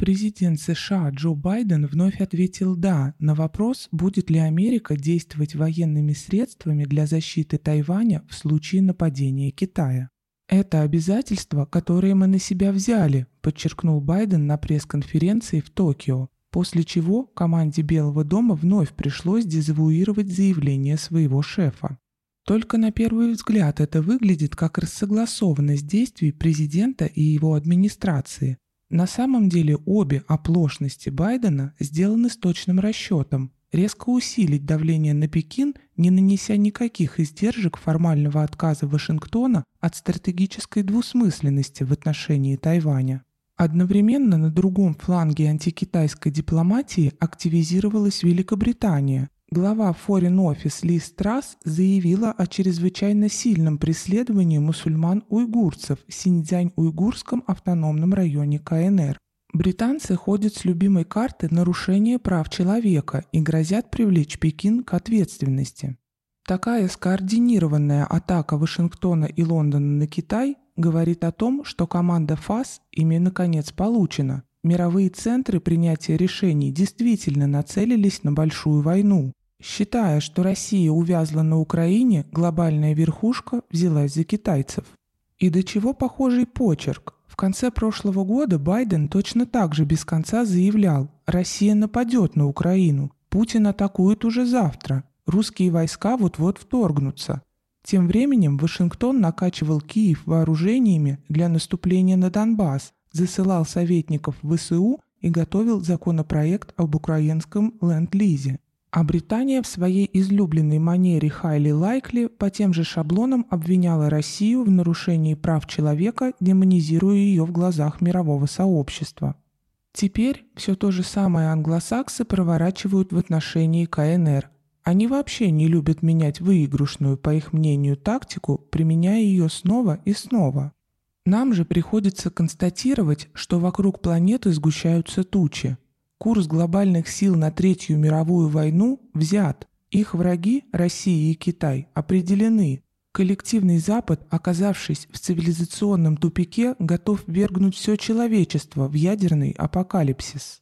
Президент США Джо Байден вновь ответил «да» на вопрос, будет ли Америка действовать военными средствами для защиты Тайваня в случае нападения Китая. «Это обязательства, которые мы на себя взяли», подчеркнул Байден на пресс-конференции в Токио, после чего команде Белого дома вновь пришлось дезавуировать заявление своего шефа. Только на первый взгляд это выглядит как рассогласованность действий президента и его администрации, на самом деле обе оплошности Байдена сделаны с точным расчетом резко усилить давление на Пекин, не нанеся никаких издержек формального отказа Вашингтона от стратегической двусмысленности в отношении Тайваня. Одновременно на другом фланге антикитайской дипломатии активизировалась Великобритания, Глава Foreign Office Ли Страс заявила о чрезвычайно сильном преследовании мусульман-уйгурцев в Синьцзянь-Уйгурском автономном районе КНР. Британцы ходят с любимой карты нарушения прав человека и грозят привлечь Пекин к ответственности. Такая скоординированная атака Вашингтона и Лондона на Китай говорит о том, что команда ФАС ими наконец получена. Мировые центры принятия решений действительно нацелились на большую войну. Считая, что Россия увязла на Украине, глобальная верхушка взялась за китайцев. И до чего похожий почерк. В конце прошлого года Байден точно так же без конца заявлял, Россия нападет на Украину, Путин атакует уже завтра, русские войска вот-вот вторгнутся. Тем временем Вашингтон накачивал Киев вооружениями для наступления на Донбасс, засылал советников в ВСУ и готовил законопроект об украинском ленд-лизе. А Британия в своей излюбленной манере Хайли Лайкли по тем же шаблонам обвиняла Россию в нарушении прав человека, демонизируя ее в глазах мирового сообщества. Теперь все то же самое англосаксы проворачивают в отношении КНР. Они вообще не любят менять выигрышную, по их мнению, тактику, применяя ее снова и снова. Нам же приходится констатировать, что вокруг планеты сгущаются тучи – Курс глобальных сил на Третью мировую войну взят. Их враги, Россия и Китай, определены. Коллективный Запад, оказавшись в цивилизационном тупике, готов вергнуть все человечество в ядерный апокалипсис.